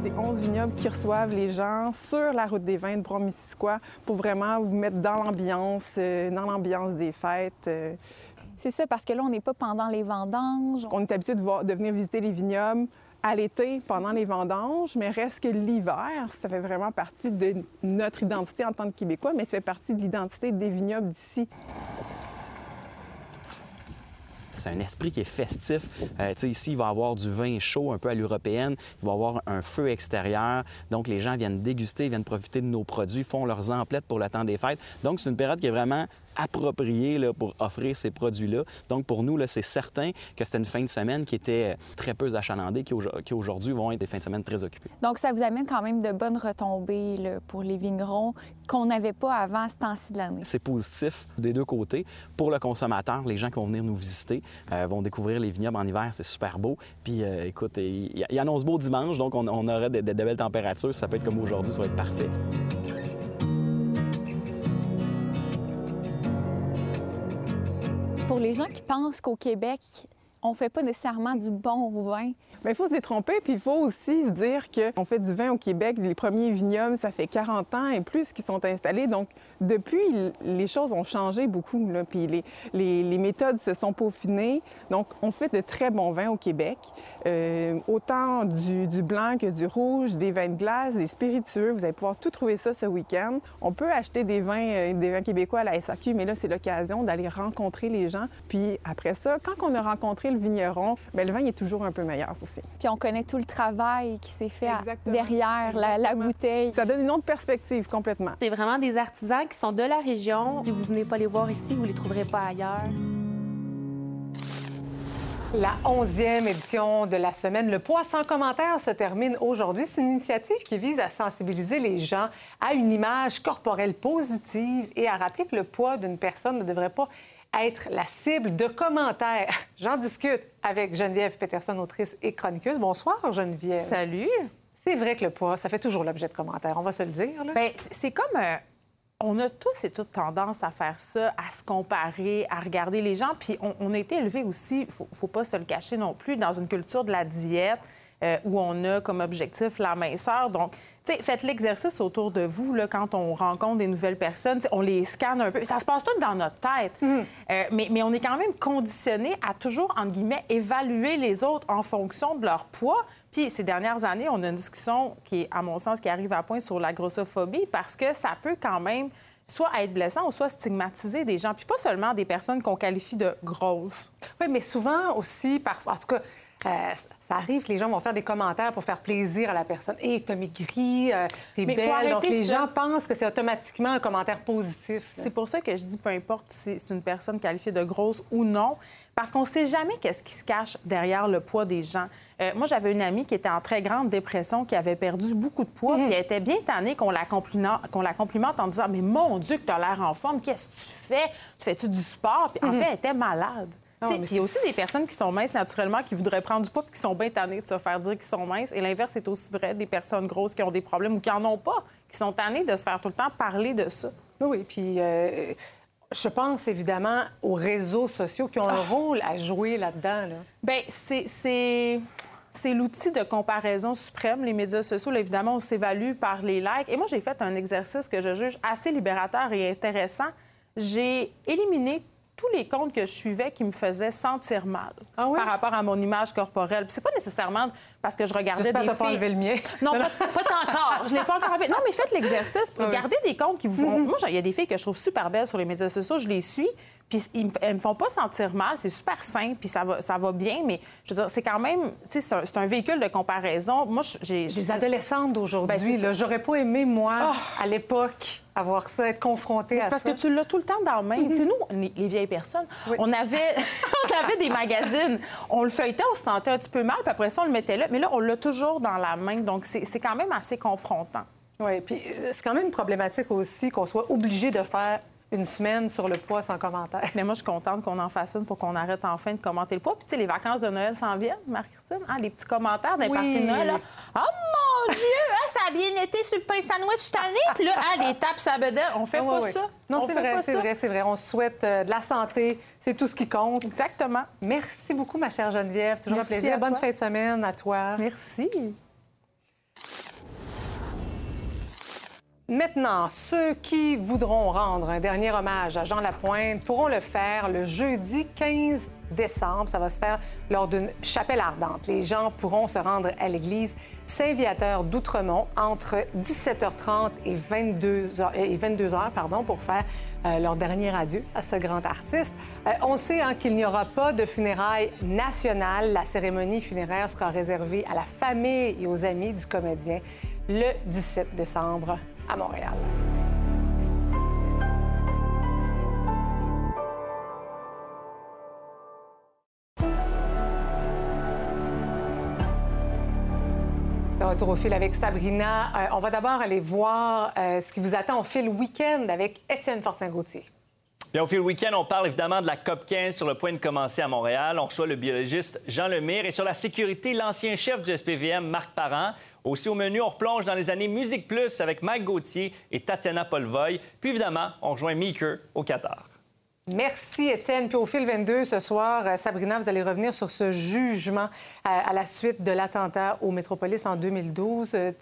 C'est 11 vignobles qui reçoivent les gens sur la route des vins de Brom-Missisquoi pour vraiment vous mettre dans l'ambiance, euh, dans l'ambiance des fêtes. Euh. C'est ça, parce que là, on n'est pas pendant les vendanges. On est habitué de, de venir visiter les vignobles à l'été pendant les vendanges, mais reste que l'hiver, ça fait vraiment partie de notre identité en tant que Québécois, mais ça fait partie de l'identité des vignobles d'ici c'est un esprit qui est festif. Euh, ici, il va y avoir du vin chaud, un peu à l'européenne. Il va y avoir un feu extérieur. Donc, les gens viennent déguster, viennent profiter de nos produits, font leurs emplettes pour le temps des fêtes. Donc, c'est une période qui est vraiment approprié là, pour offrir ces produits-là. Donc, pour nous, c'est certain que c'était une fin de semaine qui était très peu achalandée, qui, aujourd'hui vont être des fins de semaine très occupées. Donc, ça vous amène quand même de bonnes retombées pour les vignerons qu'on n'avait pas avant ce temps-ci de l'année. C'est positif des deux côtés. Pour le consommateur, les gens qui vont venir nous visiter euh, vont découvrir les vignobles en hiver, c'est super beau. Puis, euh, écoute, il, annonce beau dimanche, donc on, aurait de, de belles températures. Ça peut être comme aujourd'hui, ça va être parfait. Pour les gens qui pensent qu'au Québec, on fait pas nécessairement du bon vin. Bien, il faut se détromper, puis il faut aussi se dire qu'on fait du vin au Québec. Les premiers vignobles, ça fait 40 ans et plus qui sont installés. Donc, depuis, les choses ont changé beaucoup, puis les, méthodes se sont peaufinées. Donc, on fait de très bons vins au Québec, euh, autant du, blanc que du rouge, des vins de glace, des spiritueux. Vous allez pouvoir tout trouver ça ce week-end. On peut acheter des vins, euh, des vins québécois à la SAQ, mais là, c'est l'occasion d'aller rencontrer les gens. Puis après ça, quand on a rencontré le vigneron, bien, le vin est toujours un peu meilleur. Aussi. Puis on connaît tout le travail qui s'est fait derrière la, bouteille. Ça donne une autre perspective complètement. C'est vraiment des artisans qui sont de la région. Si vous venez pas les voir ici, vous les trouverez pas ailleurs. La onzième édition de la semaine Le poids sans commentaire se termine aujourd'hui. C'est une initiative qui vise à sensibiliser les gens à une image corporelle positive et à rappeler que le poids d'une personne ne devrait pas être la cible de commentaires. J'en discute avec Geneviève Peterson, autrice et chroniqueuse. Bonsoir, Geneviève. Salut. C'est vrai que le poids, ça fait toujours l'objet de commentaires, on va se le dire. Bien, c'est comme... Euh, on a tous et toutes tendance à faire ça, à se comparer, à regarder les gens. Puis on, a été élevé aussi, il faut, faut pas se le cacher non plus, dans une culture de la diète. Euh, où on a comme objectif la minceur. Donc, faites l'exercice autour de vous là, quand on rencontre des nouvelles personnes. on les scanne un peu. Ça se passe tout dans notre tête. Mm. Euh, mais, mais, on est quand même conditionné à toujours, entre guillemets, évaluer les autres en fonction de leur poids. Puis ces dernières années, on a une discussion qui, à mon sens, qui arrive à point sur la grossophobie parce que ça peut quand même soit être blessant ou soit stigmatiser des gens. Puis pas seulement des personnes qu'on qualifie de grosses. Oui, mais souvent aussi, parfois, en tout cas, euh, ça arrive que les gens vont faire des commentaires pour faire plaisir à la personne. Hé, hey, t'as maigri, euh, t'es belle. Donc, les gens pensent que c'est automatiquement un commentaire positif. C'est pour ça que je dis peu importe si c'est une personne qualifiée de grosse ou non, parce qu'on ne sait jamais qu'est-ce qui se cache derrière le poids des gens. Euh, moi, j'avais une amie qui était en très grande dépression, qui avait perdu beaucoup de poids, mmh. puis elle était bien tannée qu'on la, qu'on la complimente en disant Mais mon Dieu, que tu as l'air en forme, qu'est-ce que tu fais? Tu fais-tu du sport Puis en fait, elle était malade. Puis il y a aussi des personnes qui sont minces naturellement, qui voudraient prendre du poids puis qui sont bien tannées de se faire dire qu'ils sont minces. Et l'inverse est aussi vrai des personnes grosses qui ont des problèmes ou qui n'en ont pas, qui sont tannées de se faire tout le temps parler de ça. Oui, puis euh, je pense évidemment aux réseaux sociaux qui ont un ah. rôle à jouer là-dedans. Là. Bien, c'est c'est l'outil de comparaison suprême, les médias sociaux. évidemment, on s'évalue par les likes. Et moi, j'ai fait un exercice que je juge assez libérateur et intéressant. J'ai éliminé tous les comptes que je suivais qui me faisaient sentir mal ah par rapport à mon image corporelle. Puis c'est pas nécessairement parce que je regardais des filles... pas enlevé le mien. Non, pas, encore. Je l'ai pas encore enlevé. Non, mais faites l'exercice. Regardez des comptes qui vous... Mm-hmm. Moi, il y a des filles que je trouve super belles sur les médias sociaux. Je les suis. Puis ils me, me font pas sentir mal, c'est super simple, puis ça va, ça va bien, mais je veux dire, c'est quand même, tu sais, c'est un, véhicule de comparaison. Moi, j'ai... Les adolescentes d'aujourd'hui, ben, là, j'aurais pas aimé, moi, ah! à l'époque, avoir ça, être confrontée à ça. parce que tu l'as tout le temps dans la main. Tu sais, nous, les, vieilles personnes, on, avait, on avait des magazines. On le feuilletait, on se sentait un petit peu mal, puis après ça, on le mettait là. Mais là, on l'a toujours dans la main, donc c'est quand même assez confrontant. Oui, puis euh, c'est quand même problématique aussi qu'on soit obligé de faire une semaine sur le poids sans commentaire. Mais moi, je suis contente qu'on en fasse une pour qu'on arrête enfin de commenter le poids. Puis, tu sais, les vacances de Noël s'en viennent, Marie-Christine. Hein, les petits commentaires des parties de Noël. Oh mon Dieu, hein, ça a bien été sur le pain sandwich cette année. Puis là, hein, les tapes, ça. On fait pas ça. Non, c'est vrai, c'est vrai, c'est vrai. On souhaite euh, de la santé. C'est tout ce qui compte. Exactement. Merci beaucoup, ma chère Geneviève. Toujours un plaisir. Bonne fin de semaine à toi. Merci. Maintenant, ceux qui voudront rendre un dernier hommage à Jean Lapointe pourront le faire le jeudi 15 décembre. Ça va se faire lors d'une chapelle ardente. Les gens pourront se rendre à l'église Saint-Viateur d'Outremont entre 17h30 et 22h, et 22 pardon, pour faire euh, leur dernier adieu à ce grand artiste. Euh, on sait hein, qu'il n'y aura pas de funérailles nationales. La cérémonie funéraire sera réservée à la famille et aux amis du comédien le 17 décembre Montréal. retour au fil avec Sabrina. Euh, on va d'abord aller voir euh, ce qui vous attend au fil week-end avec Étienne Fortin-Gauthier. Au fil week-end, on parle évidemment de la COP 15 sur le point de commencer à Montréal. On reçoit le biologiste Jean Lemire et sur la sécurité, l'ancien chef du SPVM, Marc Parent. Aussi au menu, on replonge dans les années Musique Plus avec Mike Gauthier et Tatiana Polvoy. Puis évidemment, on rejoint Meeker au Qatar. Merci, Étienne. Puis au fil 22, ce soir, euh, Sabrina, vous allez revenir sur ce jugement euh, à la suite de l'attentat au Métropolis en 2012. Euh,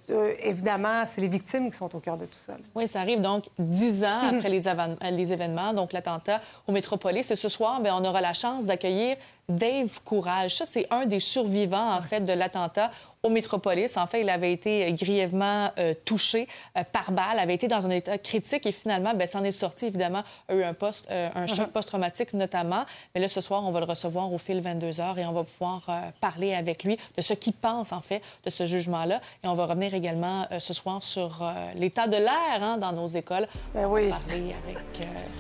évidemment, c'est les victimes qui sont au cœur de tout ça. Oui, ça arrive donc dix ans après les, les, événements, donc l'attentat au Métropolis. Et ce soir, bien, on aura la chance d'accueillir Dave Courage. Ça, c'est un des survivants, en fait, de l'attentat au Métropolis. En fait, il avait été grièvement touché par balle, avait été dans un état critique et finalement, ben, s'en est sorti, évidemment, a eu un, post, un choc uh-huh. post-traumatique notamment. Mais là, ce soir, on va le recevoir au fil 22 heures et on va pouvoir parler avec lui de ce qu'il pense, en fait, de ce jugement-là. Et on va revenir également ce soir sur l'état de l'air hein, dans nos écoles. Ben oui. On va parler avec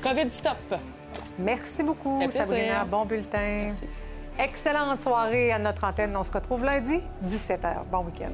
COVID Stop. Merci beaucoup, Sabrina. Bon bulletin. Excellente soirée à notre antenne. On se retrouve lundi, 17h. Bon week-end.